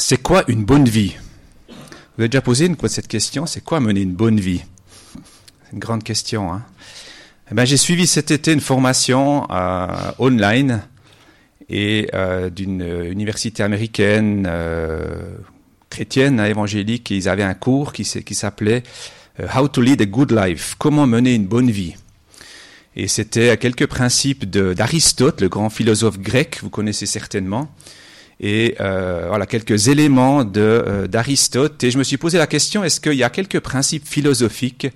C'est quoi une bonne vie? Vous avez déjà posé une, cette question? C'est quoi mener une bonne vie? C'est une grande question. Hein eh ben, J'ai suivi cet été une formation euh, online euh, d'une université américaine euh, chrétienne, évangélique. Et ils avaient un cours qui, qui s'appelait euh, How to lead a good life, comment mener une bonne vie. Et c'était quelques principes d'Aristote, le grand philosophe grec, vous connaissez certainement, et euh, voilà quelques éléments euh, d'Aristote. et je me suis posé la question est-ce qu'il y a quelques principes philosophiques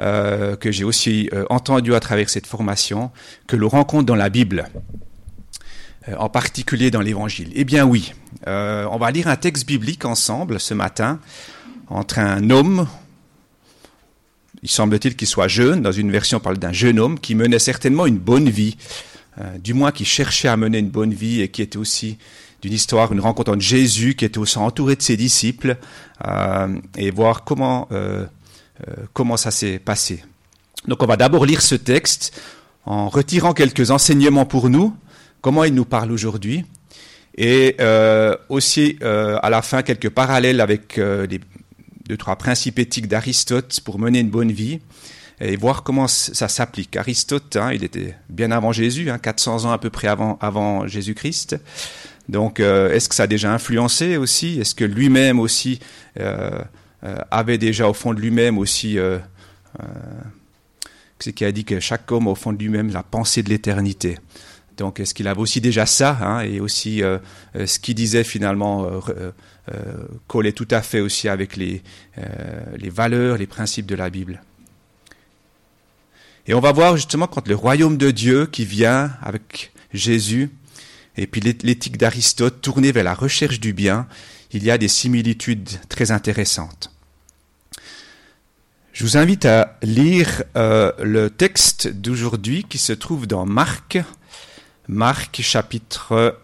euh, que j'ai aussi entendus à travers cette formation que l'on rencontre dans la Bible, en particulier dans l'Évangile? Eh bien oui. on va lire un texte biblique ensemble ce matin entre un homme il semble-t-il qu'il soit jeune, dans une version on parle d'un jeune homme qui menait certainement une bonne vie, du moins qui cherchait à mener une bonne vie et qui était aussi d'une histoire, une rencontre entre Jésus, qui était aussi entouré de ses disciples, euh, et voir comment, euh, comment ça s'est passé. Donc on va d'abord lire ce texte en retirant quelques enseignements pour nous, comment il nous parle aujourd'hui, et aussi à la fin quelques parallèles avec les deux, trois principes éthiques d'Aristote pour mener une bonne vie et voir comment ça s'applique. Aristote, hein, il était bien avant Jésus, hein, 400 ans à peu près avant, avant Jésus-Christ. Donc, euh, est-ce que ça a déjà influencé aussi? Est-ce que lui-même aussi euh, euh, avait déjà au fond de lui-même aussi c'est qui a dit que chaque homme au fond de lui-même la pensée de l'éternité. Donc, est-ce qu'il avait aussi déjà ça hein, et aussi ce qu'il disait finalement collait tout à fait aussi avec les valeurs, les principes de la Bible. Et on va voir justement quand le royaume de Dieu qui vient avec Jésus, et puis l'éthique d'Aristote tournée vers la recherche du bien, il y a des similitudes très intéressantes. Je vous invite à lire euh, le texte d'aujourd'hui qui se trouve dans Marc, Marc chapitre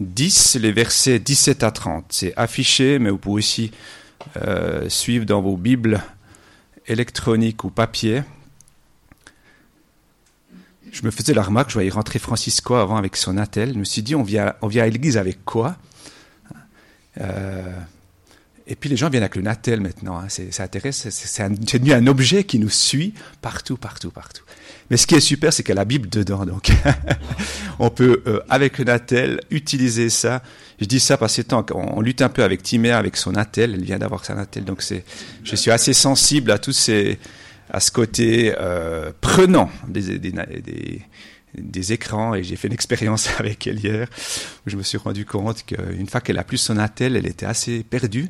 10, les versets 17 à 30. C'est affiché, mais vous pouvez aussi euh, suivre dans vos Bibles électroniques ou papier. Je me faisais la remarque, je voyais rentrer Francisco avant avec son attel. Je me suis dit, on vient, on vient à l'église avec quoi? Euh, Et puis les gens viennent avec le natel maintenant. Hein. C'est intéressant, c'est devenu un objet qui nous suit partout, partout, partout. Mais ce qui est super, c'est qu'il y a la Bible dedans. Donc, on peut, euh, avec le Natel, utiliser ça. Je dis ça parce que on, lutte un peu avec Timéa, avec son Natel. Elle vient d'avoir sa Natel. Donc, c'est, je suis assez sensible à tous ces, à ce côté euh, prenant des, écrans et j'ai fait une expérience avec elle hier où je me suis rendu compte qu'une fois qu'elle a plus son attel, elle était assez perdue,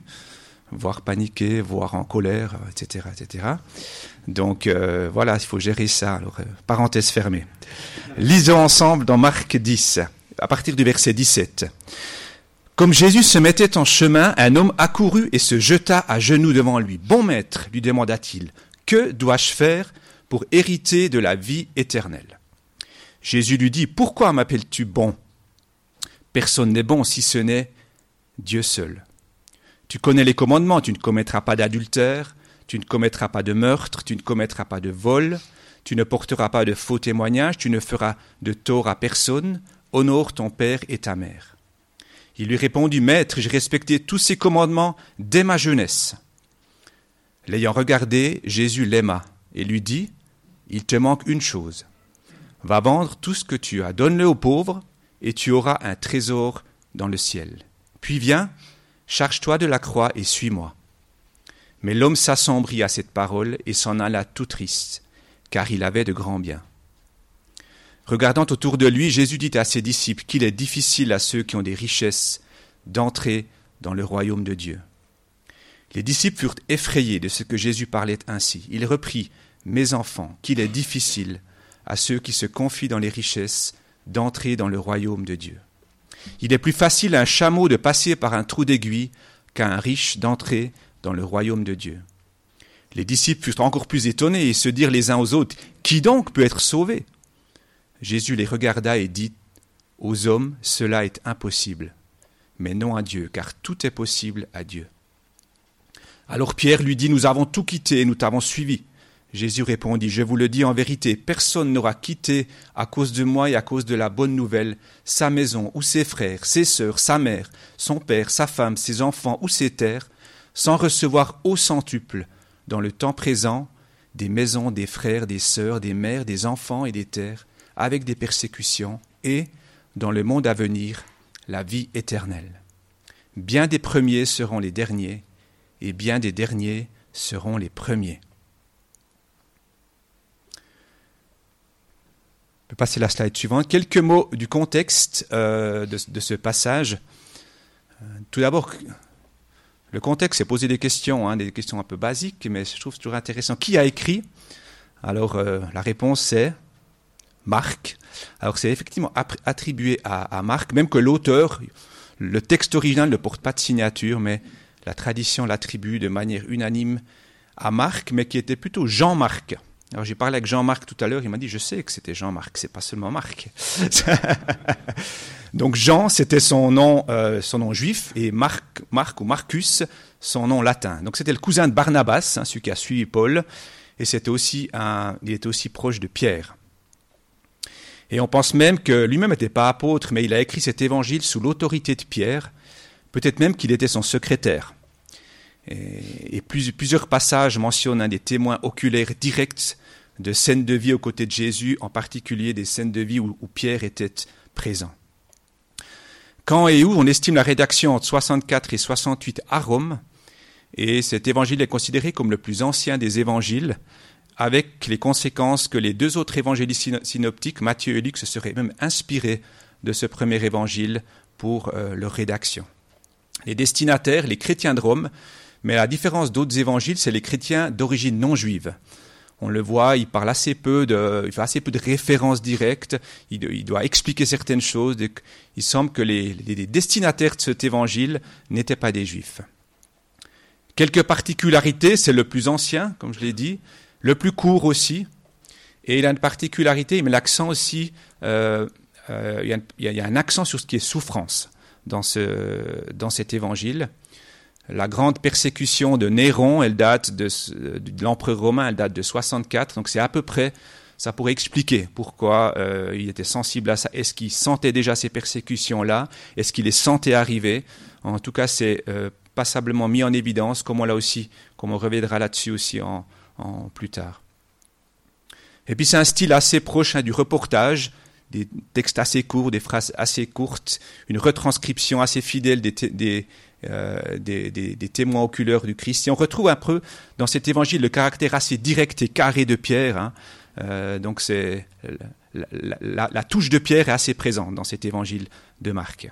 voire paniquée, voire en colère, etc., etc. Donc euh, voilà, il faut gérer ça. Alors, euh, parenthèse fermée. Lisons ensemble dans Marc 10, à partir du verset 17. Comme Jésus se mettait en chemin, un homme accourut et se jeta à genoux devant lui. Bon maître, lui demanda-t-il, que dois-je faire pour hériter de la vie éternelle? Jésus lui dit, Pourquoi m'appelles-tu bon? Personne n'est bon si ce n'est Dieu seul. Tu connais les commandements, tu ne commettras pas d'adultère, tu ne commettras pas de meurtre, tu ne commettras pas de vol, tu ne porteras pas de faux témoignages, tu ne feras de tort à personne, honore ton père et ta mère. Il lui répondit, Maître, j'ai respecté tous ces commandements dès ma jeunesse. L'ayant regardé, Jésus l'aima et lui dit, Il te manque une chose. Va vendre tout ce que tu as, donne-le aux pauvres, et tu auras un trésor dans le ciel. Puis viens, charge-toi de la croix et suis-moi. Mais l'homme s'assombrit à cette parole et s'en alla tout triste, car il avait de grands biens. Regardant autour de lui, Jésus dit à ses disciples qu'il est difficile à ceux qui ont des richesses d'entrer dans le royaume de Dieu. Les disciples furent effrayés de ce que Jésus parlait ainsi. Il reprit, Mes enfants, qu'il est difficile à ceux qui se confient dans les richesses d'entrer dans le royaume de Dieu. Il est plus facile à un chameau de passer par un trou d'aiguille qu'à un riche d'entrer dans le royaume de Dieu. Les disciples furent encore plus étonnés et se dirent les uns aux autres, Qui donc peut être sauvé? Jésus les regarda et dit, Aux hommes cela est impossible, mais non à Dieu, car tout est possible à Dieu. Alors Pierre lui dit, Nous avons tout quitté et nous t'avons suivi. Jésus répondit, Je vous le dis en vérité, personne n'aura quitté à cause de moi et à cause de la bonne nouvelle sa maison ou ses frères, ses sœurs, sa mère, son père, sa femme, ses enfants ou ses terres, sans recevoir au centuple, dans le temps présent, des maisons, des frères, des sœurs, des mères, des enfants et des terres, avec des persécutions, et, dans le monde à venir, la vie éternelle. Bien des premiers seront les derniers, et bien des derniers seront les premiers. Je peux passer la slide suivante. Quelques mots du contexte euh, de, ce passage. Euh, tout d'abord, le contexte, c'est poser des questions, hein, des questions un peu basiques, mais je trouve toujours intéressant. Qui a écrit? Alors, euh, la réponse c'est Marc. Alors, c'est effectivement attribué à, à, Marc, même que l'auteur, le texte original ne porte pas de signature, mais la tradition l'attribue de manière unanime à Marc, mais qui était plutôt Jean-Marc. Alors j'ai parlé avec Jean-Marc tout à l'heure, il m'a dit je sais que c'était Jean-Marc, c'est pas seulement Marc. Donc Jean, c'était son nom, euh, son nom juif, et Marc, Marc ou Marcus, son nom latin. Donc c'était le cousin de Barnabas, hein, celui qui a suivi Paul, et c'était aussi il était aussi proche de Pierre. Et on pense même que lui-même n'était pas apôtre, mais il a écrit cet évangile sous l'autorité de Pierre, peut-être même qu'il était son secrétaire. Et, plusieurs passages mentionnent des témoins oculaires directs de scènes de vie aux côtés de Jésus, en particulier des scènes de vie où, Pierre était présent. Quand et où on estime la rédaction entre 64 et 68 à Rome, et cet évangile est considéré comme le plus ancien des évangiles, avec les conséquences que les deux autres évangélistes synoptiques, Matthieu et Luc, se seraient même inspirés de ce premier évangile pour euh, leur rédaction. Les destinataires, les chrétiens de Rome, mais à la différence d'autres évangiles, c'est les chrétiens d'origine non juive. On le voit, il parle assez peu de, il fait assez peu de références directes. Il, doit expliquer certaines choses. Il semble que les, destinataires de cet évangile n'étaient pas des juifs. Quelques particularités, c'est le plus ancien, comme je l'ai dit, le plus court aussi. Et il a une particularité, il met l'accent aussi, euh, euh, il, y a, un accent sur ce qui est souffrance dans, ce, dans cet évangile. La grande persécution de Néron, elle date de, l'empereur romain, elle date de 64, donc c'est à peu près, ça pourrait expliquer pourquoi euh, il était sensible à ça. Est-ce qu'il sentait déjà ces persécutions-là? Est-ce qu'il les sentait arriver? En tout cas, c'est euh, passablement mis en évidence, comme on l'a aussi, comme reviendra là-dessus aussi en, plus tard. Et puis c'est un style assez proche hein, du reportage, des textes assez courts, des phrases assez courtes, une retranscription assez fidèle des, euh, des, témoins oculaires du Christ. Et on retrouve un peu dans cet évangile le caractère assez direct et carré de Pierre. Hein. Euh, donc la, touche de Pierre est assez présente dans cet évangile de Marc.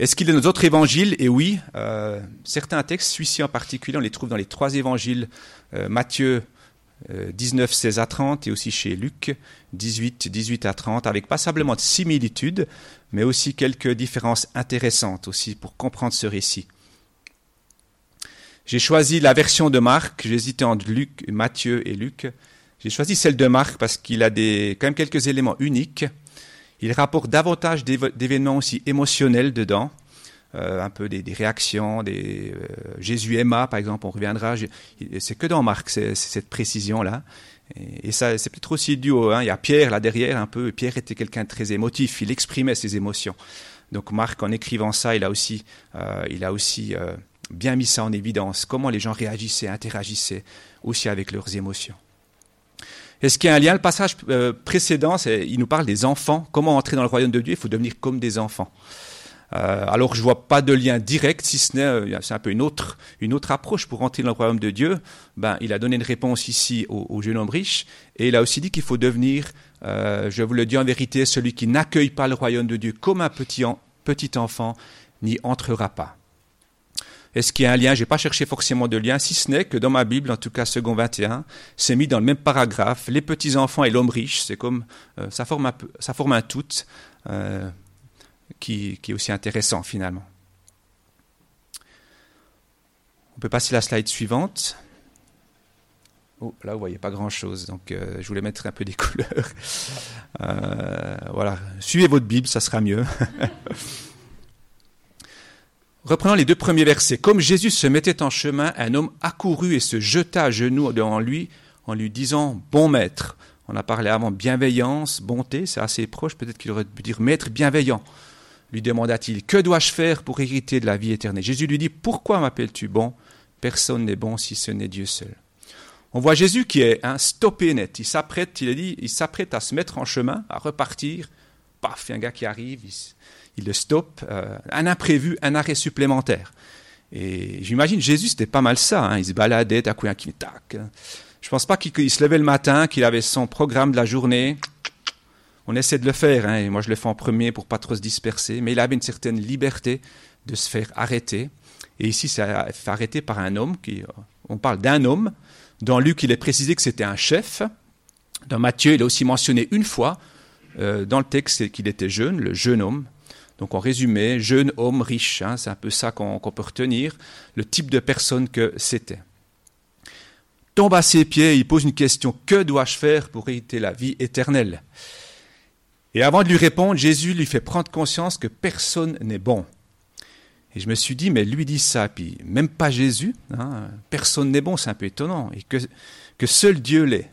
Est-ce qu'il est dans d'autres évangiles? Et oui, euh, certains textes, celui-ci en particulier, on les trouve dans les trois évangiles, Matthieu 19, 16 à 30, et aussi chez Luc 18, 18 à 30, avec passablement de similitudes, mais aussi quelques différences intéressantes aussi pour comprendre ce récit. J'ai choisi la version de Marc, j'hésitais entre Luc, Matthieu et Luc. J'ai choisi celle de Marc parce qu'il a quand même quelques éléments uniques. Il rapporte davantage d'événements aussi émotionnels dedans, euh, un peu des, réactions, des euh, Jésus aima par exemple, on reviendra. C'est que dans Marc cette précision là. Et, ça, c'est peut-être aussi duo. Hein. Il y a Pierre là derrière un peu. Pierre était quelqu'un de très émotif. Il exprimait ses émotions. Donc Marc, en écrivant ça, il a aussi, euh, il a aussi bien mis ça en évidence. Comment les gens réagissaient, interagissaient aussi avec leurs émotions. Est-ce qu'il y a un lien? Le passage précédent, il nous parle des enfants. Comment entrer dans le royaume de Dieu? Il faut devenir comme des enfants. Euh, alors je vois pas de lien direct, si ce n'est euh, c'est un peu une autre une autre approche pour entrer dans le royaume de Dieu. Ben il a donné une réponse ici au, jeune homme riche et il a aussi dit qu'il faut devenir, euh, je vous le dis en vérité, celui qui n'accueille pas le royaume de Dieu comme un petit petit enfant n'y entrera pas. Est-ce qu'il y a un lien? J'ai pas cherché forcément de lien, si ce n'est que dans ma Bible, en tout cas second 21, c'est mis dans le même paragraphe. Les petits enfants et l'homme riche, c'est comme ça forme un ça forme un tout qui, est aussi intéressant finalement. On peut passer à la slide suivante. Oh, là, vous voyez pas grand-chose, donc euh, je voulais mettre un peu des couleurs. Euh, voilà, suivez votre Bible, ça sera mieux. reprenons les deux premiers versets. Comme Jésus se mettait en chemin, un homme accourut et se jeta à genoux devant lui en lui disant Bon maître. On a parlé avant bienveillance, bonté, c'est assez proche, peut-être qu'il aurait pu dire maître bienveillant. Lui demanda-t-il Que dois-je faire pour hériter de la vie éternelle? Jésus lui dit Pourquoi m'appelles-tu bon? Personne n'est bon si ce n'est Dieu seul. On voit Jésus qui est stoppé net. Il s'apprête, il dit, il s'apprête à se mettre en chemin, à repartir. Paf, il y a un gars qui arrive, il, le stoppe. Euh, un imprévu, un arrêt supplémentaire. Et j'imagine Jésus, c'était pas mal ça. Hein. Il se baladait, d'un un qui tac. Je pense pas qu'il se levait le matin, qu'il avait son programme de la journée. On essaie de le faire, hein, et moi je le fais en premier pour pas trop se disperser, mais il avait une certaine liberté de se faire arrêter. Et ici, c'est arrêter par un homme, qui, on parle d'un homme. Dans Luc, il est précisé que c'était un chef. Dans Matthieu, il est aussi mentionné une fois euh, dans le texte qu'il était jeune, le jeune homme. Donc en résumé, jeune homme riche, hein, c'est un peu ça qu'on peut retenir, le type de personne que c'était tombe à ses pieds, il pose une question, que dois-je faire pour hériter la vie éternelle? Et avant de lui répondre, Jésus lui fait prendre conscience que personne n'est bon. Et je me suis dit, mais lui dit ça, puis même pas Jésus, hein, personne n'est bon, c'est un peu étonnant, et que, que seul Dieu l'est.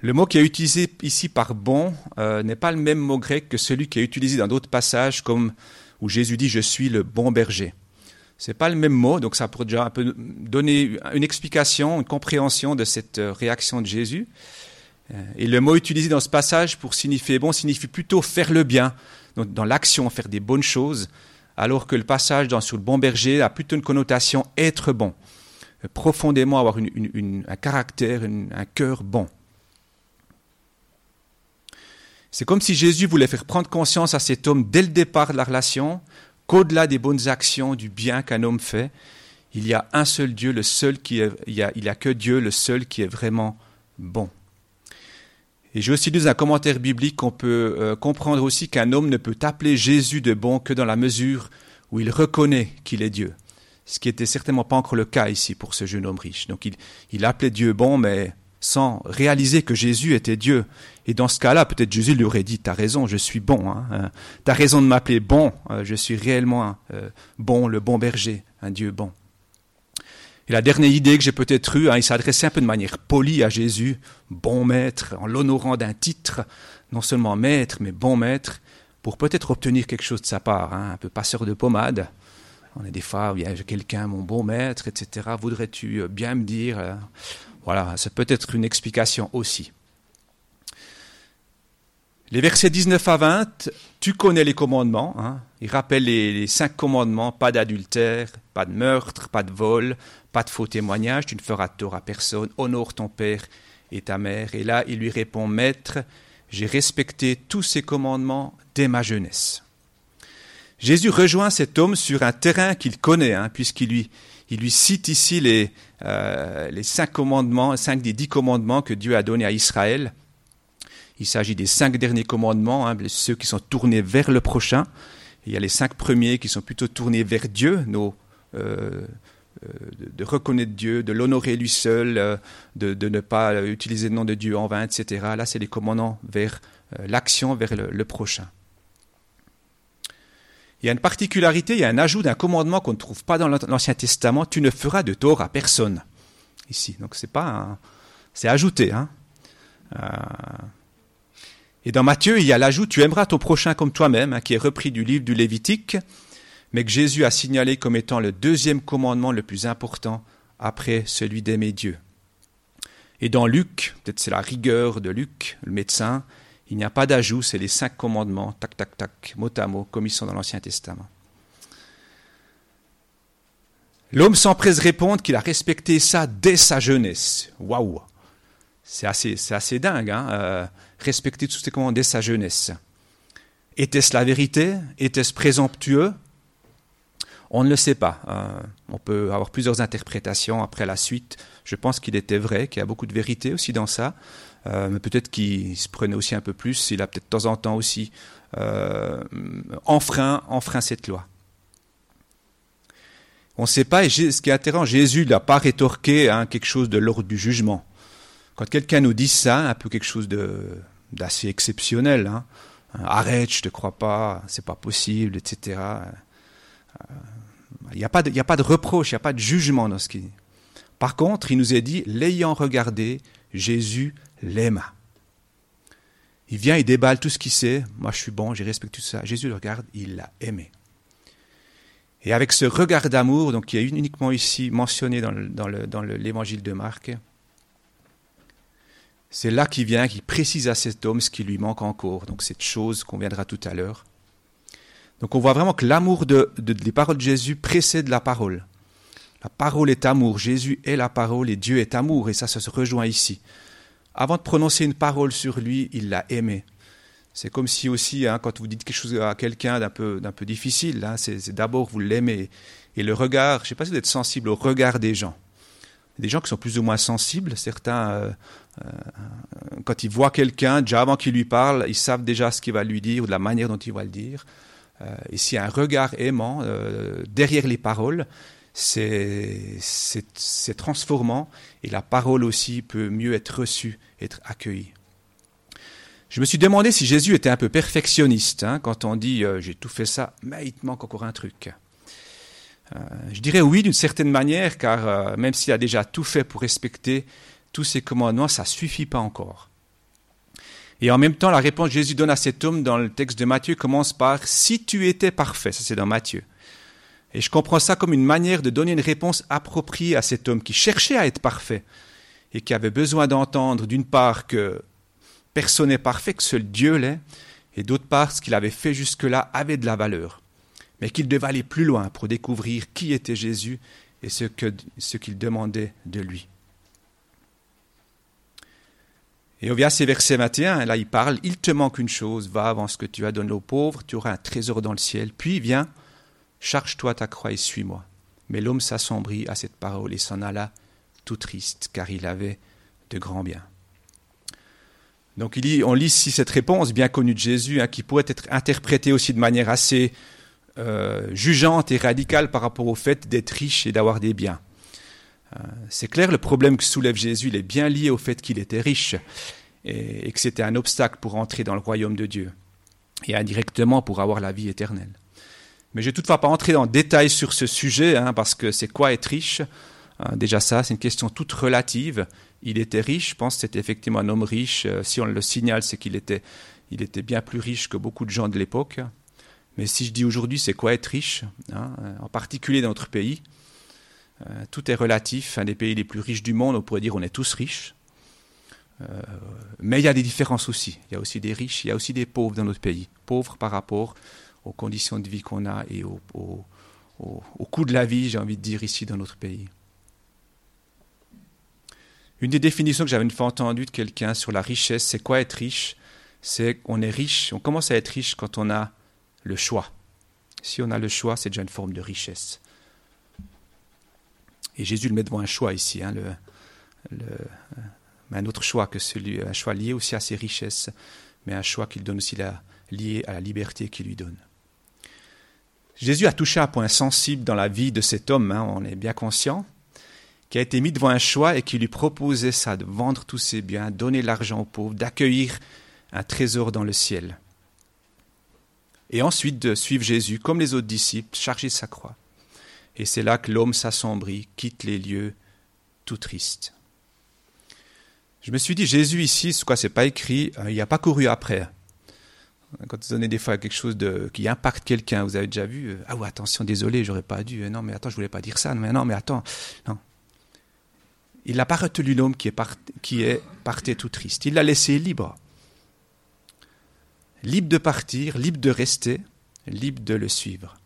Le mot qui est utilisé ici par bon euh, n'est pas le même mot grec que celui qui est utilisé dans d'autres passages, comme où Jésus dit Je suis le bon berger. C'est pas le même mot, donc ça pourrait déjà un peu donner une explication, une compréhension de cette euh, réaction de Jésus. Euh, et le mot utilisé dans ce passage pour signifier bon signifie plutôt faire le bien, dans l'action, faire des bonnes choses, alors que le passage dans sur le bon berger a plutôt une connotation être bon, euh, profondément avoir un caractère, un cœur bon. C'est comme si Jésus voulait faire prendre conscience à cet homme dès le départ de la relation qu'au-delà des bonnes actions, du bien qu'un homme fait, il y a un seul Dieu, le seul qui a que Dieu, le seul qui est vraiment bon. Et j'ai aussi lu un commentaire biblique qu'on peut euh, comprendre aussi qu'un homme ne peut appeler Jésus de bon que dans la mesure où il reconnaît qu'il est Dieu. Ce qui n'était certainement pas encore le cas ici pour ce jeune homme riche. Donc il, il appelait Dieu bon, mais sans réaliser que Jésus était Dieu. Et dans ce cas-là, peut-être Jésus lui aurait dit, t'as raison, je suis bon, hein, hein. t'as raison de m'appeler bon, euh, je suis réellement euh, bon, le bon berger, un Dieu bon. Et la dernière idée que j'ai peut-être eue, hein, il s'adressait un peu de manière polie à Jésus, bon maître, en l'honorant d'un titre, non seulement maître, mais bon maître, pour peut-être obtenir quelque chose de sa part, un peu passeur de pommade. On est des fois, il y a quelqu'un, mon bon maître, etc. Voudrais-tu euh, bien me dire voilà, c'est peut-être une explication aussi. Les versets 19 à 20, tu connais les commandements. Hein. Il rappelle les, cinq commandements pas d'adultère, pas de meurtre, pas de vol, pas de faux témoignage, tu ne feras tort à personne, honore ton père et ta mère. Et là, il lui répond Maître, j'ai respecté tous ces commandements dès ma jeunesse. Jésus rejoint cet homme sur un terrain qu'il connaît, hein, puisqu'il lui, il lui cite ici les, euh, les cinq commandements, cinq des dix commandements que Dieu a donnés à Israël. Il s'agit des cinq derniers commandements, hein, ceux qui sont tournés vers le prochain. il y a les cinq premiers qui sont plutôt tournés vers Dieu, nos, euh, euh, de, reconnaître Dieu, de l'honorer lui seul, de, ne pas utiliser le nom de Dieu en vain, etc. Là, c'est les commandements vers l'action, vers le prochain. Il y a une particularité, il y a un ajout d'un commandement qu'on ne trouve pas dans l'Ancien Testament, tu ne feras de tort à personne. Ici, donc c'est pas, c'est ajouté. Hein. Euh, et dans Matthieu, il y a l'ajout, tu aimeras ton prochain comme toi-même, hein, qui est repris du livre du Lévitique, mais que Jésus a signalé comme étant le deuxième commandement le plus important après celui d'aimer Dieu. Et dans Luc, peut-être c'est la rigueur de Luc, le médecin, il n'y a pas d'ajout, c'est les cinq commandements, tac, tac, tac, mot à mot, comme ils sont dans l'Ancien Testament. L'homme s'empresse de répondre qu'il a respecté ça dès sa jeunesse. Waouh C'est assez, assez dingue, hein euh, respecter tous ces commandements dès sa jeunesse. Était-ce la vérité? Était-ce présomptueux? On ne le sait pas. Euh, on peut avoir plusieurs interprétations après la suite. Je pense qu'il était vrai, qu'il y a beaucoup de vérité aussi dans ça. Euh, mais peut-être qu'il se prenait aussi un peu plus, il a peut-être de temps en temps aussi euh, enfreint, enfreint cette loi. On ne sait pas, et ce qui est intéressant, Jésus n'a pas rétorqué hein, quelque chose de l'ordre du jugement. Quand quelqu'un nous dit ça, un peu quelque chose d'assez exceptionnel, hein, arrête, je te crois pas, c'est pas possible, etc. Il n'y a, pas de, reproche, il n'y a pas de jugement dans ce qu'il dit. Par contre, il nous est dit, l'ayant regardé, Jésus l'aima. Il vient, il déballe tout ce qu'il sait. Moi, je suis bon, j'ai respecté tout ça. Jésus le regarde, il l'a aimé. Et avec ce regard d'amour, donc qui est uniquement ici mentionné dans l'évangile de Marc, c'est là qu'il vient, qu'il précise à cet homme ce qui lui manque encore. Donc cette chose qu'on viendra tout à l'heure. Donc on voit vraiment que l'amour de, des paroles de Jésus précède la parole. La parole est amour, Jésus est la parole et Dieu est amour, et ça, ça se rejoint ici. Avant de prononcer une parole sur lui, il l'a aimé. C'est comme si aussi, hein, quand vous dites quelque chose à quelqu'un d'un peu, d'un peu difficile, hein, c'est, d'abord vous l'aimez. Et le regard, je ne sais pas si vous êtes sensible au regard des gens. Des gens qui sont plus ou moins sensibles, certains, euh, euh, quand ils voient quelqu'un, déjà avant qu'il lui parle, ils savent déjà ce qu'il va lui dire ou de la manière dont il va le dire. Euh, et s'il y a un regard aimant derrière les paroles, c'est, transformant et la parole aussi peut mieux être reçue, être accueillie. Je me suis demandé si Jésus était un peu perfectionniste, hein, quand on dit euh, j'ai tout fait ça, mais il te manque encore un truc. Euh, je dirais oui d'une certaine manière, car euh, même s'il a déjà tout fait pour respecter tous ses commandements, ça ne suffit pas encore. Et en même temps, la réponse que Jésus donne à cet homme dans le texte de Matthieu commence par Si tu étais parfait, ça c'est dans Matthieu. Et je comprends ça comme une manière de donner une réponse appropriée à cet homme qui cherchait à être parfait et qui avait besoin d'entendre d'une part que Personne n'est parfait, que seul Dieu l'est, et d'autre part, ce qu'il avait fait jusque-là avait de la valeur, mais qu'il devait aller plus loin pour découvrir qui était Jésus et ce qu'il ce qu'il demandait de lui. Et on vient à ces versets 21, là il parle, il te manque une chose, va avant ce que tu as donné aux pauvres, tu auras un trésor dans le ciel, puis viens, charge-toi ta croix et suis-moi. Mais l'homme s'assombrit à cette parole et s'en alla tout triste, car il avait de grands biens. Donc on lit ici cette réponse bien connue de Jésus, hein, qui pourrait être interprétée aussi de manière assez euh, jugeante et radicale par rapport au fait d'être riche et d'avoir des biens. Euh, c'est clair, le problème que soulève Jésus, il est bien lié au fait qu'il était riche et, que c'était un obstacle pour entrer dans le royaume de Dieu et indirectement pour avoir la vie éternelle. Mais je ne vais toutefois pas entrer en détail sur ce sujet, hein, parce que c'est quoi être riche? Hein, Déjà ça, c'est une question toute relative il était riche, je pense que c'était effectivement un homme riche. Euh, si on le signale, c'est qu'il était, il était bien plus riche que beaucoup de gens de l'époque. Mais si je dis aujourd'hui, c'est quoi être riche hein, euh, En particulier dans notre pays. Euh, tout est relatif. Un des pays les plus riches du monde, on pourrait dire on est tous riches. mais il y a des différences aussi. Il y a aussi des riches, il y a aussi des pauvres dans notre pays. Pauvres par rapport aux conditions de vie qu'on a et au, au coût de la vie, j'ai envie de dire, ici dans notre pays. Une des définitions que j'avais une fois entendue de quelqu'un sur la richesse, c'est quoi être riche? C'est qu'on est riche, on commence à être riche quand on a le choix. Si on a le choix, c'est déjà une forme de richesse. Et Jésus le met devant un choix ici, hein, un autre choix que celui, un choix lié aussi à ses richesses, mais un choix qu'il donne aussi lié à la liberté qu'il lui donne. Jésus a touché un point sensible dans la vie de cet homme, hein, on est bien conscient qui a été mis devant un choix et qui lui proposait ça, de vendre tous ses biens, donner l'argent aux pauvres, d'accueillir un trésor dans le ciel. Et ensuite de suivre Jésus comme les autres disciples, charger sa croix. Et c'est là que l'homme s'assombrit, quitte les lieux tout triste. Je me suis dit, Jésus ici, ce quoi c'est pas écrit, euh, il n'a pas couru après. Quand vous donnez des fois quelque chose qui impacte quelqu'un, vous avez déjà vu, euh, ah ouais, attention, désolé, j'aurais pas dû, euh, non, mais attends, je voulais pas dire ça, mais non, mais attends, non. Il n'a pas retenu l'homme qui est, qui est parti tout triste. Il l'a laissé libre. Libre de partir, libre de rester, libre de le suivre.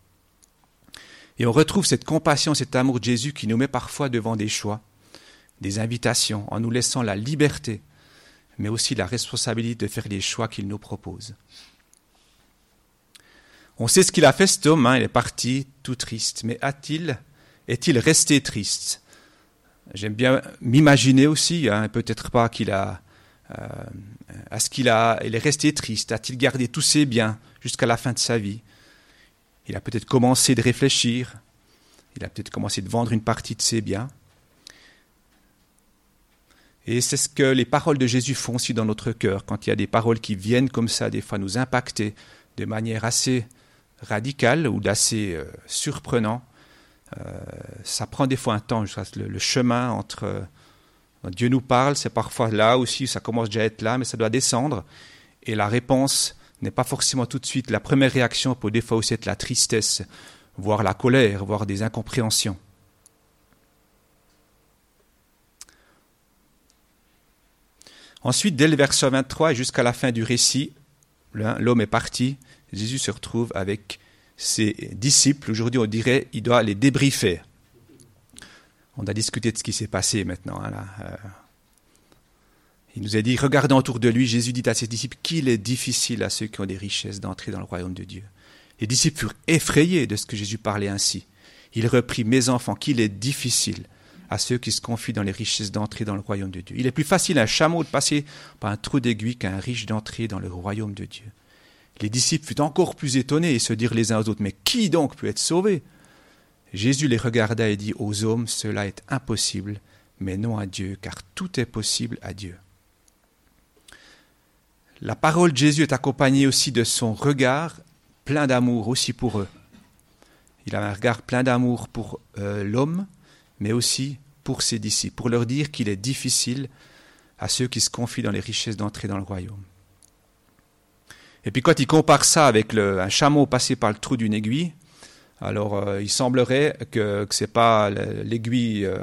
Et on retrouve cette compassion, cet amour de Jésus qui nous met parfois devant des choix, des invitations, en nous laissant la liberté, mais aussi la responsabilité de faire les choix qu'il nous propose. On sait ce qu'il a fait cet homme, hein, il est parti tout triste, mais a-t-il, est-il resté triste? J'aime bien m'imaginer aussi, hein, peut-être pas qu'il a, euh, à ce qu'il a, il est resté triste. A-t-il gardé tous ses biens jusqu'à la fin de sa vie? Il a peut-être commencé de réfléchir. Il a peut-être commencé de vendre une partie de ses biens. Et c'est ce que les paroles de Jésus font aussi dans notre cœur, quand il y a des paroles qui viennent comme ça, des fois nous impacter de manière assez radical ou d'assez euh, surprenant. ça prend des fois un temps, le, le chemin entre Dieu nous parle, c'est parfois là aussi, ça commence déjà à être là, mais ça doit descendre. Et la réponse n'est pas forcément tout de suite. La première réaction peut des fois la tristesse, voire la colère, voire des incompréhensions. Ensuite, dès le verset 23 et jusqu'à la fin du récit, l'homme est parti, Jésus se retrouve avec ses disciples. Aujourd'hui, on dirait il doit les débriefer. On a discuté de ce qui s'est passé maintenant. Hein, euh. Il nous a dit, regardant autour de lui, Jésus dit à ses disciples qu'il est difficile à ceux qui ont des richesses d'entrer dans le royaume de Dieu. Les disciples furent effrayés de ce que Jésus parlait ainsi. Il reprit, mes enfants, qu'il est difficile à ceux qui se confient dans les richesses d'entrer dans le royaume de Dieu. Il est plus facile à un chameau de passer par un trou d'aiguille qu'à un riche d'entrer dans le royaume de Dieu. Les disciples furent encore plus étonnés et se dirent les uns aux autres, mais qui donc peut être sauvé? Jésus les regarda et dit aux hommes, cela est impossible, mais non à Dieu, car tout est possible à Dieu. La parole de Jésus est accompagnée aussi de son regard plein d'amour aussi pour eux. Il a un regard plein d'amour pour euh, l'homme, mais aussi pour ses disciples, pour leur dire qu'il est difficile à ceux qui se confient dans les richesses d'entrer dans le royaume. Et puis quand il compare ça avec un chameau passé par le trou d'une aiguille, alors euh, il semblerait que, ce n'est pas l'aiguille, euh,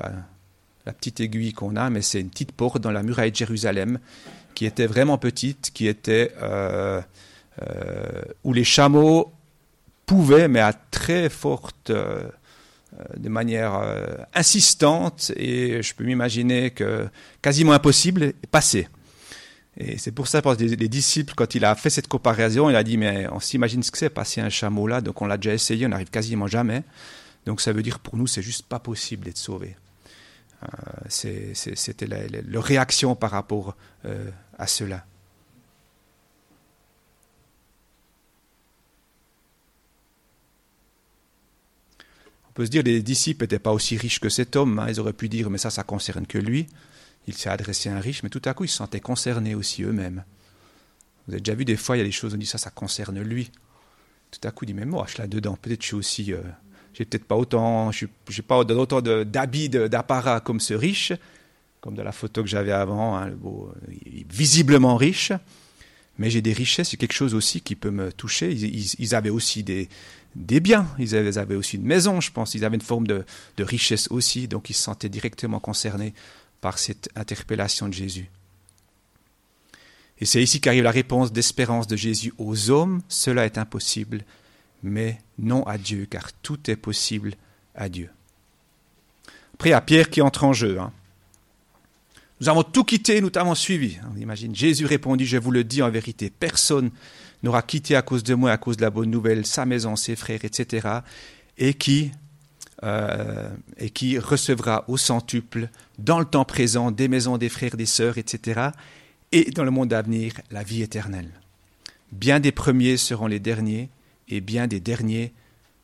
la petite aiguille qu'on a, mais c'est une petite porte dans la muraille de Jérusalem qui était vraiment petite, qui était euh, où les chameaux pouvaient, mais à très forte euh, de manière euh, insistante et je peux m'imaginer que quasiment impossible passer. Et c'est pour ça que les, disciples, quand il a fait cette comparaison, il a dit mais on s'imagine ce que c'est passer un chameau là, donc on l'a déjà essayé, on n'arrive quasiment jamais. Donc ça veut dire pour nous c'est juste pas possible d'être sauvé. Euh, c'était leur réaction par rapport à cela. peut se dire les disciples n'étaient pas aussi riches que cet homme. Hein. Ils auraient pu dire, mais ça, ça concerne que lui. Il s'est adressé à un riche, mais tout à coup, ils se sentaient concernés aussi eux-mêmes. Vous avez déjà vu des fois, il y a des choses, on dit ça, ça concerne lui. Tout à coup, il dit, mais moi, je suis là-dedans. Peut-être je suis aussi. Euh, j'ai peut-être pas autant. Je n'ai pas autant d'habits, d'apparat comme ce riche, comme dans la photo que j'avais avant, hein, visiblement riche. Mais j'ai des richesses, c'est quelque chose aussi qui peut me toucher. ils avaient aussi des, des biens. Ils avaient, aussi une maison, je pense. Ils avaient une forme de, richesse aussi. Donc ils se sentaient directement concernés par cette interpellation de Jésus. Et c'est ici qu'arrive la réponse d'espérance de Jésus aux hommes. Cela est impossible, mais non à Dieu, car tout est possible à Dieu. Après, à Pierre qui entre en jeu. Hein. Nous avons tout quitté, nous t'avons suivi. On imagine. Jésus répondit, je vous le dis en vérité, personne n'aura quitté à cause de moi, à cause de la bonne nouvelle, sa maison, ses frères, etc., et qui, euh, et qui recevra au centuple, dans le temps présent, des maisons, des frères, des sœurs, etc., et dans le monde à venir, la vie éternelle. Bien des premiers seront les derniers, et bien des derniers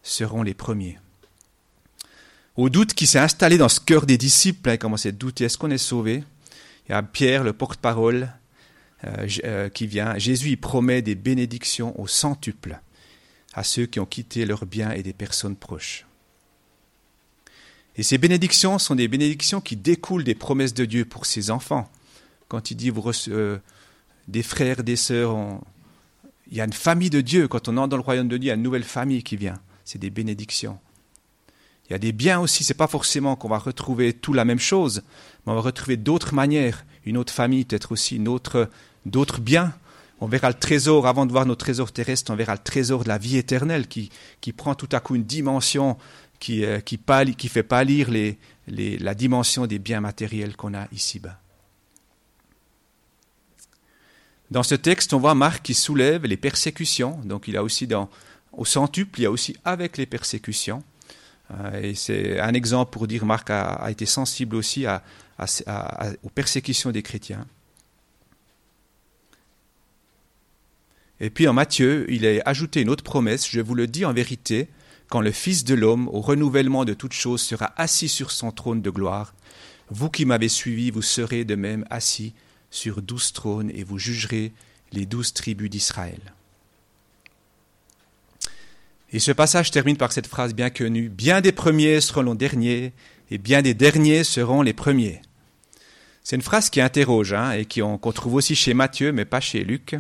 seront les premiers. Au doute qui s'est installé dans ce cœur des disciples, hein, commencé à douter, est-ce qu'on est sauvé? Il y a Pierre, le porte-parole, euh, euh, qui vient, Jésus promet des bénédictions au centuple à ceux qui ont quitté leurs biens et des personnes proches. Et ces bénédictions sont des bénédictions qui découlent des promesses de Dieu pour ses enfants. Quand il dit vous euh, des frères, des sœurs, il y a une famille de Dieu. Quand on entre dans le royaume de Dieu, il y a une nouvelle famille qui vient. C'est des bénédictions. Il y a des biens aussi. C'est pas forcément qu'on va retrouver tout la même chose, mais on va retrouver d'autres manières. Une autre famille, peut-être aussi une autre d'autres biens. On verra le trésor, avant de voir nos trésors terrestres, on verra le trésor de la vie éternelle qui, qui prend tout à coup une dimension qui, euh, qui, qui fait pâlir les, la dimension des biens matériels qu'on a ici-bas. Dans ce texte, on voit Marc qui soulève les persécutions. Donc il a aussi dans, au centuple, il y a aussi avec les persécutions. Euh, et c'est un exemple pour dire Marc a, été sensible aussi aux persécutions des chrétiens. Et puis en Matthieu, il a ajouté une autre promesse, je vous le dis en vérité, quand le Fils de l'homme, au renouvellement de toutes choses, sera assis sur son trône de gloire, vous qui m'avez suivi, vous serez de même assis sur douze trônes et vous jugerez les douze tribus d'Israël. Et ce passage termine par cette phrase bien connue, Bien des premiers seront les derniers, et bien des derniers seront les premiers. C'est une phrase qui interroge hein, et qu'on trouve aussi chez Matthieu, mais pas chez Luc.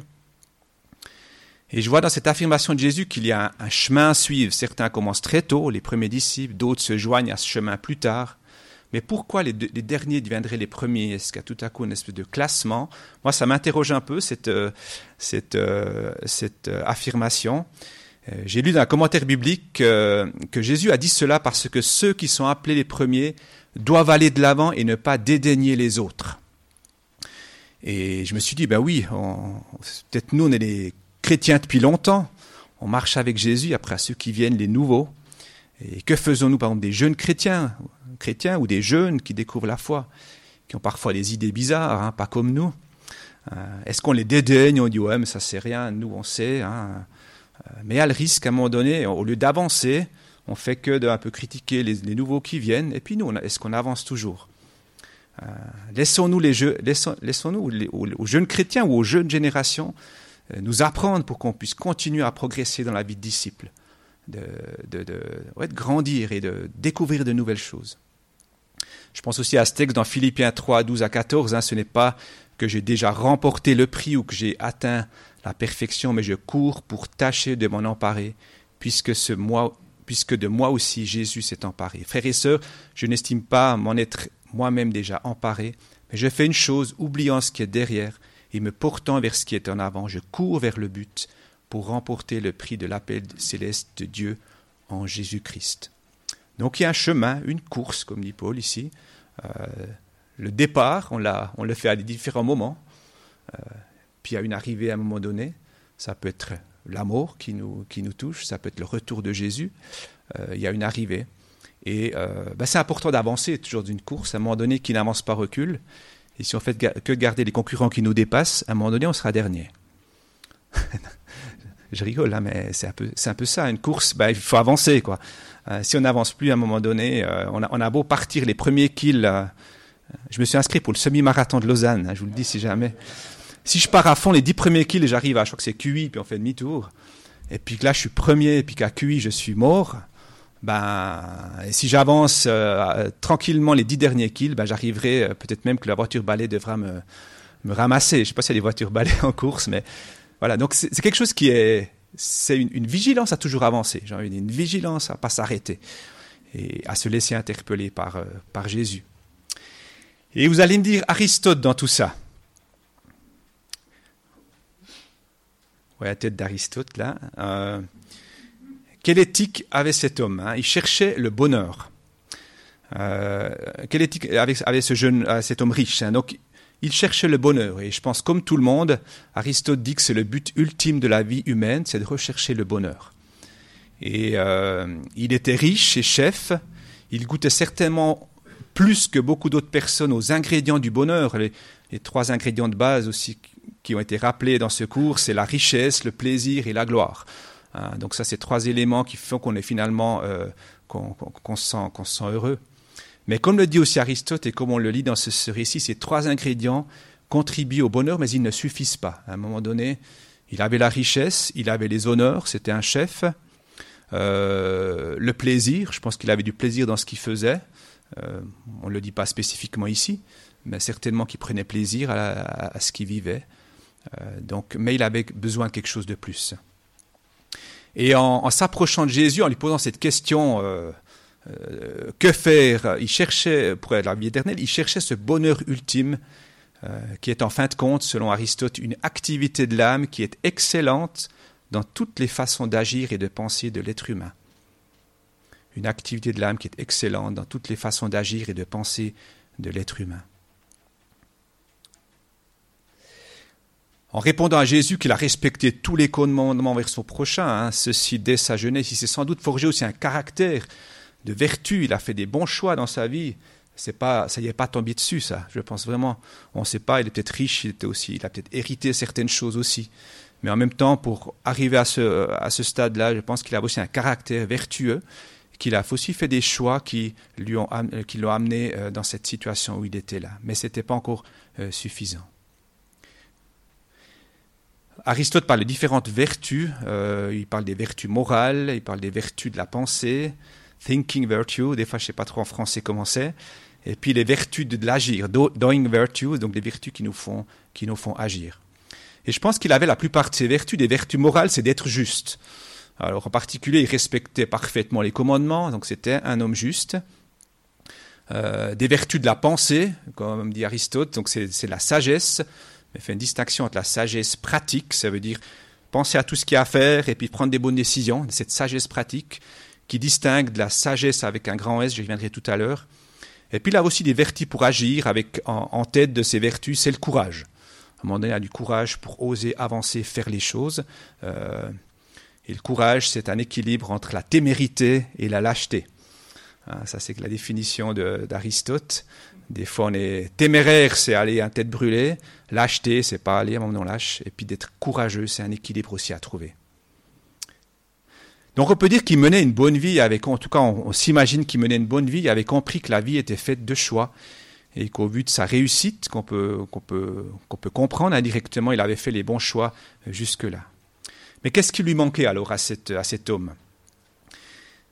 Et je vois dans cette affirmation de Jésus qu'il y a un, chemin à suivre. Certains commencent très tôt, les premiers disciples, d'autres se joignent à ce chemin plus tard. Mais pourquoi les, derniers deviendraient les premiers? Est-ce qu'il y a tout à coup une espèce de classement? Moi, ça m'interroge un peu, cette, euh, cette, euh, cette euh, affirmation. J'ai lu dans un commentaire biblique que Jésus a dit cela parce que ceux qui sont appelés les premiers doivent aller de l'avant et ne pas dédaigner les autres. Et je me suis dit, ben oui, peut-être nous, on est les chrétiens depuis longtemps. On marche avec Jésus, après ceux qui viennent, les nouveaux. Et que faisons-nous, par exemple, des jeunes chrétiens, chrétiens ou des jeunes qui découvrent la foi, qui ont parfois des idées bizarres, hein, pas comme nous euh, Est-ce qu'on les dédaigne On dit, ouais, mais ça c'est rien, nous on sait. Hein. Euh, mais à le risque, à un moment donné, au lieu d'avancer, on fait que de un peu critiquer les, nouveaux qui viennent. Et puis nous, est-ce qu'on avance toujours? Euh, Laissons-nous les jeux, laissons, nous aux, jeunes chrétiens ou aux jeunes générations euh, nous apprendre pour qu'on puisse continuer à progresser dans la vie de disciple, de, grandir et de découvrir de nouvelles choses. Je pense aussi à ce texte dans Philippiens 3, 12 à 14. Hein, ce n'est pas que j'ai déjà remporté le prix ou que j'ai atteint la perfection, mais je cours pour tâcher de m'en emparer, puisque, de moi aussi Jésus s'est emparé. Frères et sœurs, je n'estime pas m'en être moi-même déjà emparé, mais je fais une chose, oubliant ce qui est derrière et me portant vers ce qui est en avant, je cours vers le but pour remporter le prix de l'appel céleste de Dieu en Jésus-Christ. Donc il y a un chemin, une course, comme dit Paul ici. Euh, le départ, on, on le fait à différents moments, euh, puis il y a une arrivée à un moment donné. Ça peut être l'amour qui nous, qui nous touche, ça peut être le retour de Jésus. Euh, il y a une arrivée. Et ben, c'est important d'avancer toujours d'une course, à un moment donné qui n'avance pas recule. Et si on fait que garder les concurrents qui nous dépassent, à un moment donné, on sera dernier. je rigole, hein, mais c'est un, peu, un peu ça. Une course, bah, il faut avancer. Quoi. Euh, si on n'avance plus à un moment donné, euh, on, a, beau partir les premiers kills. Euh, je me suis inscrit pour le semi-marathon de Lausanne, hein, je vous le dis si jamais. Si je pars à fond les dix premiers kills et j'arrive à, je crois que c'est QI, puis on fait demi-tour, et puis que là je suis premier, et puis qu'à QI je suis mort, ben, si j'avance euh, tranquillement les dix derniers kills, ben, j'arriverai euh, peut-être même que la voiture balai devra me, ramasser. Je ne sais pas s'il y a des voitures balais en course, mais voilà. Donc c'est quelque chose qui est, c'est une, vigilance à toujours avancer. J'ai envie une vigilance à pas s'arrêter et à se laisser interpeller par, euh, par Jésus. Et vous allez me dire Aristote dans tout ça. Ouais, la tête d'Aristote là. Quelle éthique avait cet homme hein? Il cherchait le bonheur. Euh, quelle éthique avait, ce jeune, euh, cet homme riche hein? Donc, il cherchait le bonheur. Et je pense, comme tout le monde, Aristote dit que c'est le but ultime de la vie humaine, c'est de rechercher le bonheur. Et euh, il était riche et chef. Il goûtait certainement plus que beaucoup d'autres personnes aux ingrédients du bonheur. Les, trois ingrédients de base aussi qui ont été rappelés dans ce cours, c'est la richesse, le plaisir et la gloire. Hein, donc ça, c'est trois éléments qui font qu'on est finalement euh, qu'on se, sent heureux. Mais comme le dit aussi Aristote et comme on le lit dans ce, récit, ces trois ingrédients contribuent au bonheur, mais ils ne suffisent pas. À un moment donné, il avait la richesse, il avait les honneurs, c'était un chef. Euh, le plaisir, je pense qu'il avait du plaisir dans ce qu'il faisait. Euh, on ne le dit pas spécifiquement ici, mais certainement qu'il prenait plaisir à, ce qu'il vivait. donc, mais il avait besoin de quelque chose de plus. Et en, s'approchant de Jésus, en lui posant cette question, euh, euh, que faire? Il cherchait, pour la vie éternelle, il cherchait ce bonheur ultime euh, qui est en fin de compte, selon Aristote, une activité de l'âme qui est excellente dans toutes les façons d'agir et de penser de l'être humain. Une activité de l'âme qui est excellente dans toutes les façons d'agir et de penser de l'être humain. en répondant à Jésus qu'il a respecté tous les commandements vers son prochain, hein, ceci dès sa jeunesse, il s'est sans doute forgé aussi un caractère de vertu, il a fait des bons choix dans sa vie. Ça y est pas tombé dessus, ça. Je pense vraiment. On ne sait pas. Il est peut-être riche, il était aussi, il a peut-être hérité certaines choses aussi. Mais en même temps, pour arriver à ce, à ce stade-là, je pense qu'il a aussi un caractère vertueux, qu'il a aussi fait des choix qui lui ont, qui l'ont amené euh, dans cette situation où il était là. Mais c'était pas encore euh, suffisant. Aristote parle de différentes vertus. Euh, il parle des vertus morales, il parle des vertus de la pensée, thinking virtue. Des fois, je ne sais pas trop en français comment c'est. Et puis les vertus de l'agir, doing virtues, donc des vertus qui nous font, qui nous font agir. Et je pense qu'il avait la plupart de ses vertus. Des vertus morales, c'est d'être juste. Alors en particulier, il respectait parfaitement les commandements, donc c'était un homme juste. Euh, des vertus de la pensée, comme dit Aristote, donc c'est la sagesse. Il fait une distinction entre la sagesse pratique, ça veut dire penser à tout ce qu'il y a à faire et puis prendre des bonnes décisions, cette sagesse pratique qui distingue de la sagesse avec un grand S, j'y reviendrai tout à l'heure. Et puis il a aussi des vertus pour agir, avec en, tête de ces vertus, c'est le courage. À un moment donné, il a du courage pour oser avancer, faire les choses. Euh, et le courage, c'est un équilibre entre la témérité et la lâcheté. Hein, ça, c'est la définition d'Aristote. Des fois, on est téméraire, c'est aller en tête brûlée. Lâcheté, c'est pas aller à un moment lâche. Et puis d'être courageux, c'est un équilibre aussi à trouver. Donc on peut dire qu'il menait une bonne vie, en tout cas on, s'imagine qu'il menait une bonne vie, il avait compris que la vie était faite de choix et qu'au vu de sa réussite, qu'on peut comprendre indirectement, il avait fait les bons choix jusque-là. Mais qu'est-ce qui lui manquait alors à, cet homme?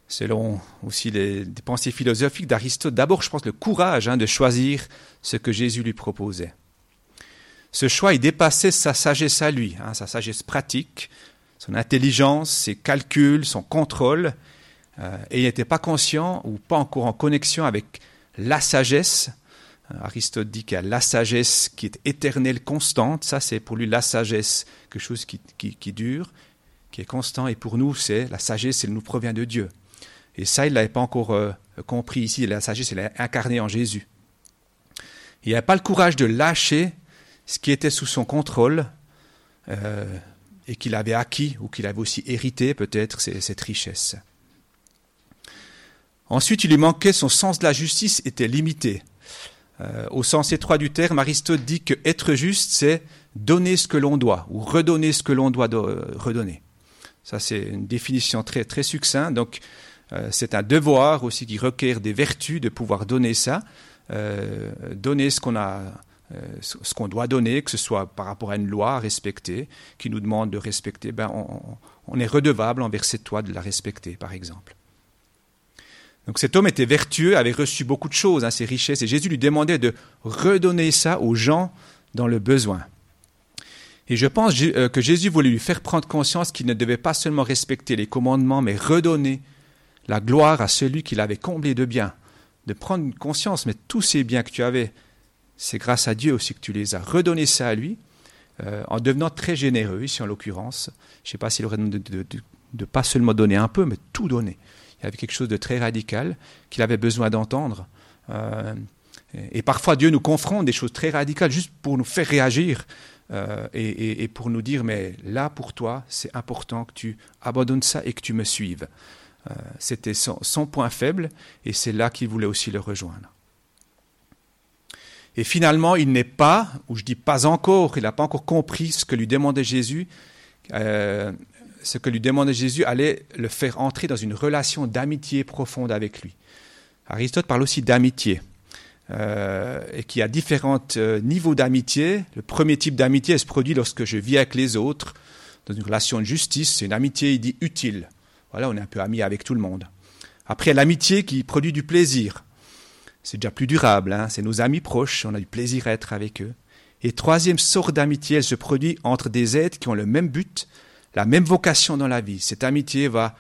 Selon aussi les, pensées philosophiques d'Aristote, d'abord je pense le courage hein, de choisir ce que Jésus lui proposait. Ce choix, il dépassait sa sagesse à lui, hein, sa sagesse pratique, son intelligence, ses calculs, son contrôle, euh, et il n'était pas conscient ou pas encore en connexion avec la sagesse. Euh, Aristote dit qu'il y a la sagesse qui est éternelle, constante. Ça, c'est pour lui la sagesse, quelque chose qui, dure, qui est constant. Et pour nous, c'est la sagesse, elle nous provient de Dieu. Et ça, il ne l'avait pas encore euh, compris ici. La sagesse, elle est incarnée en Jésus. Il n'avait pas le courage de lâcher ce qui était sous son contrôle et qu'il avait acquis ou qu'il avait aussi hérité peut-être cette richesse. Ensuite, il lui manquait son sens de la justice était limité. Euh, au sens étroit du terme, Aristote dit que être juste, c'est donner ce que l'on doit ou redonner ce que l'on doit euh, redonner. Ça, c'est une définition très très succincte. Donc, euh, c'est un devoir aussi qui requiert des vertus de pouvoir donner ça, donner ce qu'on a ce qu'on doit donner, que ce soit par rapport à une loi à respecter, qui nous demande de respecter, ben on, est redevable envers cette loi de la respecter, par exemple. Donc cet homme était vertueux, avait reçu beaucoup de choses, hein, ses richesses, et Jésus lui demandait de redonner ça aux gens dans le besoin. Et je pense euh, que Jésus voulait lui faire prendre conscience qu'il ne devait pas seulement respecter les commandements, mais redonner la gloire à celui qui l'avait comblé de biens. De prendre conscience, mais tous ces biens que tu avais, c'est grâce à Dieu aussi que tu les as. redonnés ça à lui, euh, en devenant très généreux, ici en l'occurrence. Je ne sais pas s'il aurait de, de, de, pas seulement donner un peu, mais tout donner. Il y avait quelque chose de très radical qu'il avait besoin d'entendre. Euh, et parfois, Dieu nous confronte des choses très radicales juste pour nous faire réagir euh, et, pour nous dire, mais là, pour toi, c'est important que tu abandonnes ça et que tu me suives. C'était son point faible et c'est là qu'il voulait aussi le rejoindre. Et finalement, il n'est pas, ou je dis pas encore, il n'a pas encore compris ce que lui demandait Jésus. Euh, ce que lui demandait Jésus allait le faire entrer dans une relation d'amitié profonde avec lui. Aristote parle aussi d'amitié. Euh, et qu'il y a différents euh, niveaux d'amitié. Le premier type d'amitié se produit lorsque je vis avec les autres, dans une relation de justice. C'est une amitié, il dit, utile. Voilà, on est un peu amis avec tout le monde. Après, l'amitié qui produit du plaisir c'est déjà plus durable, hein. c'est nos amis proches, on a du plaisir à être avec eux. Et troisième sorte d'amitié, elle se produit entre des êtres qui ont le même but, la même vocation dans la vie. Cette amitié va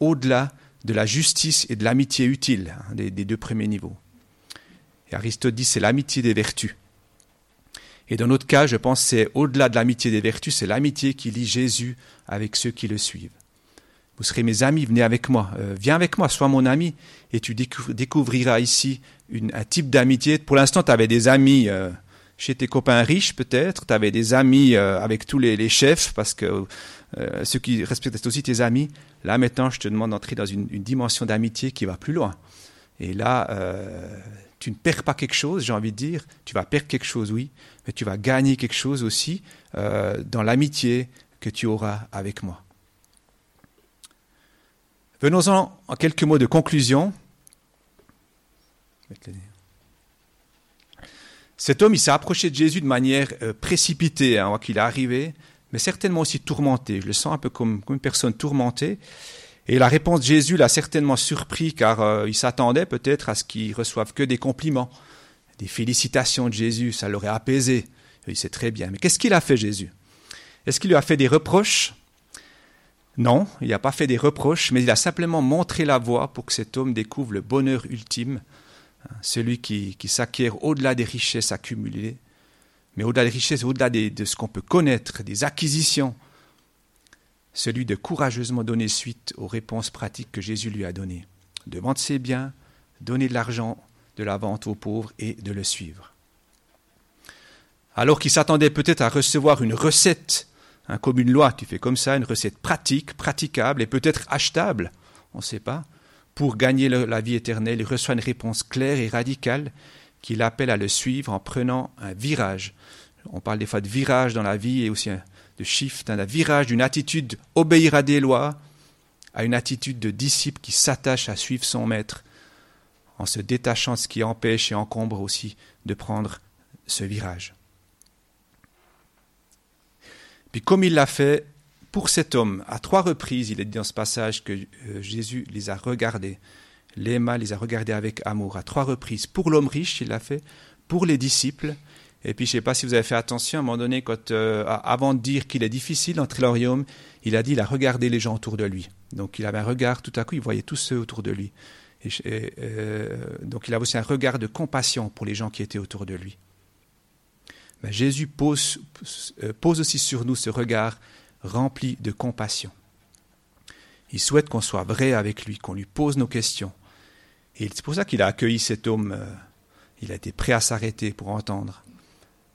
au-delà de la justice et de l'amitié utile, hein, des, deux premiers niveaux. Et Aristote dit c'est l'amitié des vertus. Et dans notre cas, je pense c'est au-delà de l'amitié des vertus, c'est l'amitié qui lie Jésus avec ceux qui le suivent. Vous serez mes amis, venez avec moi, euh, viens avec moi, sois mon ami, et tu découvriras ici un type d'amitié. Pour l'instant, tu avais des amis euh, chez tes copains riches, peut-être, tu avais des amis euh, avec tous les, chefs, parce que ceux qui respectent aussi tes amis. Là, maintenant, je te demande d'entrer dans une, dimension d'amitié qui va plus loin. Et là, tu ne perds pas quelque chose, j'ai envie de dire, tu vas perdre quelque chose, oui, mais tu vas gagner quelque chose aussi dans l'amitié que tu auras avec moi. Venons-en en quelques mots de conclusion. Cet homme, il s'est approché de Jésus de manière euh, précipitée, hein, qu'il est arrivé, mais certainement aussi tourmenté. Je le sens un peu comme, une personne tourmentée. Et la réponse de Jésus l'a certainement surpris car euh, il s'attendait peut-être à ce qu'il reçoive que des compliments, des félicitations de Jésus. Ça l'aurait apaisé. Il sait très bien. Mais qu'est-ce qu'il a fait Jésus? Est-ce qu'il lui a fait des reproches? Non, il n'a pas fait des reproches, mais il a simplement montré la voie pour que cet homme découvre le bonheur ultime, hein, celui qui, qui s'acquiert au-delà des richesses accumulées, mais au-delà des richesses, au-delà de ce qu'on peut connaître, des acquisitions, celui de courageusement donner suite aux réponses pratiques que Jésus lui a données, de vendre ses biens, donner de l'argent de la vente aux pauvres et de le suivre. Alors qu'il s'attendait peut-être à recevoir une recette, hein, comme une loi, tu fais comme ça, une recette pratique, praticable et peut-être achetable, on ne sait pas, pour gagner la vie éternelle, il reçoit une réponse claire et radicale qui l'appelle à le suivre en prenant un virage. On parle des fois de virage dans la vie et aussi de shift, un virage d'une attitude obéir à des lois à une attitude de disciple qui s'attache à suivre son maître en se détachant de ce qui empêche et encombre aussi de prendre ce virage. Puis comme il l'a fait pour cet homme, à trois reprises, il est dit dans ce passage que euh, Jésus les a regardés, Les a regardés avec amour, à trois reprises. Pour l'homme riche, il l'a fait, pour les disciples, et puis je ne sais pas si vous avez fait attention, à un moment donné, quand, euh, avant de dire qu'il est difficile d'entrer dans le royaume, il a dit, il a regardé les gens autour de lui. Donc il avait un regard, tout à coup, il voyait tous ceux autour de lui. Et, euh, donc il avait aussi un regard de compassion pour les gens qui étaient autour de lui. Ben, Jésus euh, pose aussi sur nous ce regard rempli de compassion. Il souhaite qu'on soit vrai avec lui, qu'on lui pose nos questions. Et c'est pour ça qu'il a accueilli cet homme. Euh, il a été prêt à s'arrêter pour entendre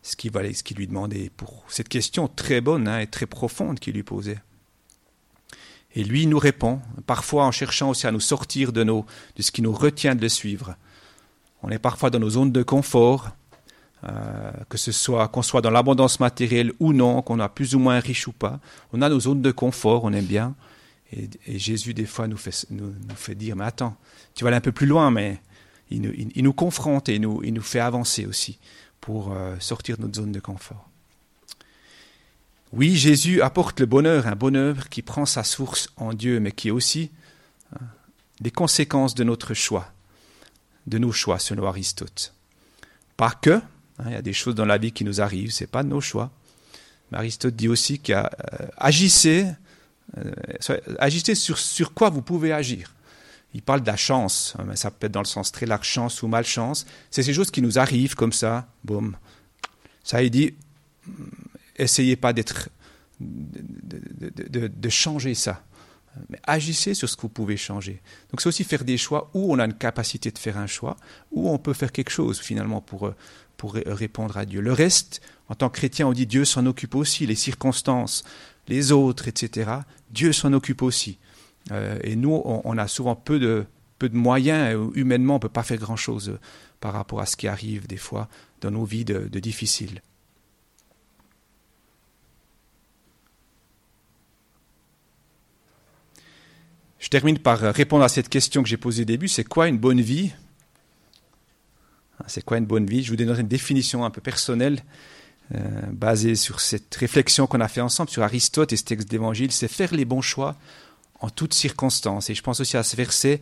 ce qu'il ce lui demandait, pour cette question très bonne hein, et très profonde qu'il lui posait. Et lui nous répond, parfois en cherchant aussi à nous sortir de, nos, de ce qui nous retient de le suivre. On est parfois dans nos zones de confort, euh, que ce soit qu'on soit dans l'abondance matérielle ou non, qu'on a plus ou moins riche ou pas. On a nos zones de confort, on aime bien. Et, Jésus, des fois, nous fait, dire, mais attends, tu vas aller un peu plus loin, mais il nous, confronte et il nous, fait avancer aussi pour euh, sortir de notre zone de confort. Oui, Jésus apporte le bonheur, un bonheur qui prend sa source en Dieu, mais qui est aussi hein, des conséquences de notre choix, de nos choix, selon Aristote. Pas que, Hein, il y a des choses dans la vie qui nous arrivent, ce n'est pas de nos choix. Mais Aristote dit aussi qu'agissez euh, agissez sur, sur quoi vous pouvez agir. Il parle de la chance, hein, mais ça peut être dans le sens très large, chance ou malchance. C'est ces choses qui nous arrivent comme ça, boum. Ça, il dit, essayez pas d'être, de, changer ça. Mais agissez sur ce que vous pouvez changer. Donc c'est aussi faire des choix où on a une capacité de faire un choix, où on peut faire quelque chose finalement pour, pour répondre à Dieu. Le reste, en tant que chrétien, on dit Dieu s'en occupe aussi, les circonstances, les autres, etc. Dieu s'en occupe aussi. Euh, et nous, on, a souvent peu de, moyens, humainement, on ne peut pas faire grand-chose euh, par rapport à ce qui arrive des fois dans nos vies de, de difficiles. Je termine par répondre à cette question que j'ai posée au début, c'est quoi une bonne vie? C'est quoi une bonne vie? Je vous donnerai une définition un peu personnelle euh, basée sur cette réflexion qu'on a fait ensemble sur Aristote et ce texte d'évangile. C'est faire les bons choix en toutes circonstances. Et je pense aussi à ce verset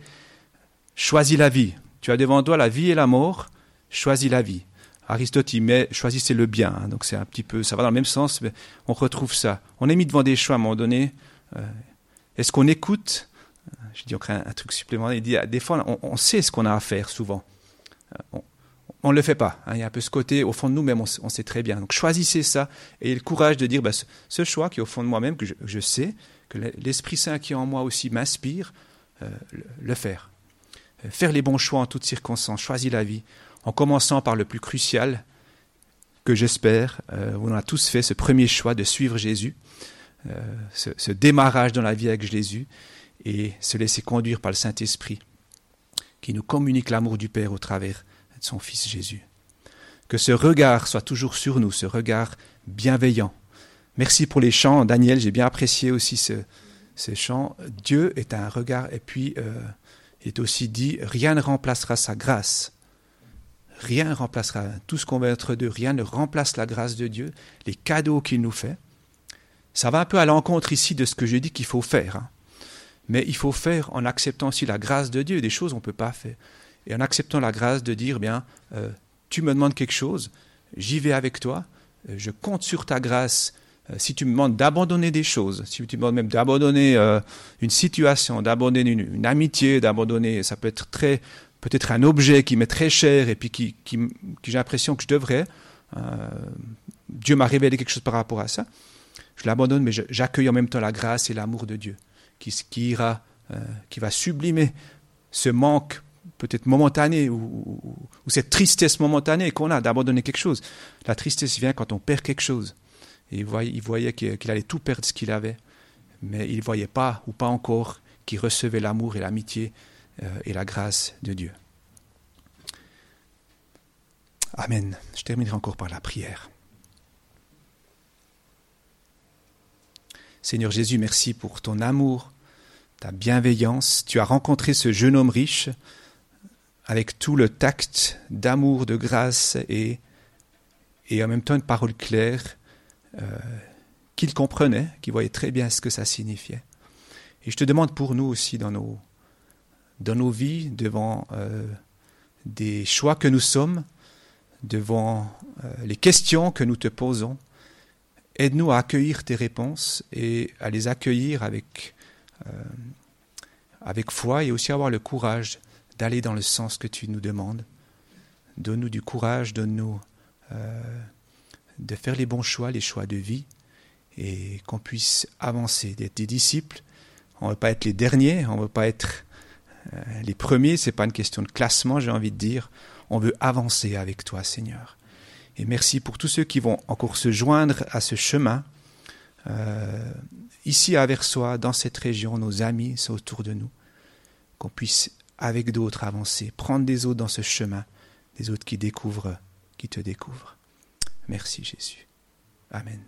choisis la vie. Tu as devant toi la vie et la mort. Choisis la vie. Aristote y met choisissez le bien. Hein. donc c'est un petit peu, ça va dans le même sens, mais on retrouve ça. On est mis devant des choix à un moment donné. Euh, est-ce qu'on écoute Je dis encore un, truc supplémentaire. Il dit des fois on, sait ce qu'on a à faire souvent. Euh, on ne le fait pas. Hein. Il y a un peu ce côté, au fond de nous-mêmes, on, sait très bien. Donc choisissez ça et le courage de dire, bah, ce, choix qui est au fond de moi-même, que je, sais, que l'Esprit Saint qui est en moi aussi m'inspire, euh, le, faire. Euh, faire les bons choix en toutes circonstances, choisir la vie, en commençant par le plus crucial, que j'espère, euh, on a tous fait ce premier choix de suivre Jésus, ce, ce démarrage dans la vie avec Jésus, et se laisser conduire par le Saint-Esprit, qui nous communique l'amour du Père au travers de son Fils Jésus. Que ce regard soit toujours sur nous, ce regard bienveillant. Merci pour les chants, Daniel, j'ai bien apprécié aussi ce, ces chants. Dieu est un regard, et puis euh, il est aussi dit, rien ne remplacera sa grâce. Rien ne remplacera tout ce qu'on va être de rien ne remplace la grâce de Dieu, les cadeaux qu'il nous fait. Ça va un peu à l'encontre ici de ce que j'ai dit qu'il faut faire. Hein. Mais il faut faire en acceptant aussi la grâce de Dieu. Des choses on ne peut pas faire. Et en acceptant la grâce de dire, bien, euh, tu me demandes quelque chose, j'y vais avec toi, euh, je compte sur ta grâce. Euh, si tu me demandes d'abandonner des choses, si tu me demandes même d'abandonner une situation, d'abandonner une, amitié, d'abandonner, ça peut être très, peut-être un objet qui m'est très cher et puis qui, qui, j'ai l'impression que je devrais. Dieu m'a révélé quelque chose par rapport à ça. Je l'abandonne, mais j'accueille en même temps la grâce et l'amour de Dieu qui, qui ira, qui va sublimer ce manque peut-être momentané ou, cette tristesse momentanée qu'on a d'abandonner quelque chose. La tristesse vient quand on perd quelque chose. Et il voyait, qu'il allait tout perdre ce qu'il avait, mais il ne voyait pas, ou pas encore, qu'il recevait l'amour et l'amitié euh, et la grâce de Dieu. Amen. Je terminerai encore par la prière. Seigneur Jésus, merci pour ton amour, ta bienveillance. Tu as rencontré ce jeune homme riche avec tout le tact d'amour, de grâce et, et en même temps une parole claire euh, qu'il comprenait, qu'il voyait très bien ce que ça signifiait. Et je te demande pour nous aussi dans nos, dans nos vies, devant euh, des choix que nous sommes, devant euh, les questions que nous te posons, aide-nous à accueillir tes réponses et à les accueillir avec, avec foi et aussi avoir le courage d'aller dans le sens que tu nous demandes. Donne-nous du courage, donne-nous euh, de faire les bons choix, les choix de vie, et qu'on puisse avancer, d'être des disciples. On ne veut pas être les derniers, on ne veut pas être euh, les premiers, ce n'est pas une question de classement, j'ai envie de dire. On veut avancer avec toi, Seigneur. Et merci pour tous ceux qui vont encore se joindre à ce chemin. Euh, ici à Versoix, dans cette région, nos amis sont autour de nous. Qu'on puisse avec d'autres avancer, prendre des autres dans ce chemin, des autres qui découvrent, qui te découvrent. Merci Jésus. Amen.